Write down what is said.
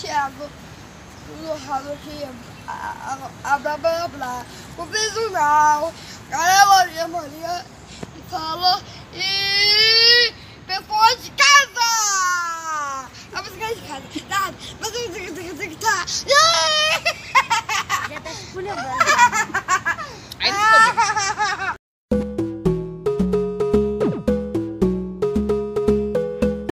Thiago, do Ralo aqui. a, a, blá blá blá. O visual, galera a Maria, e falou e pessoas de casa! A música é de casa, tá? Mas eu tenho que tá. Já tá esculhambando.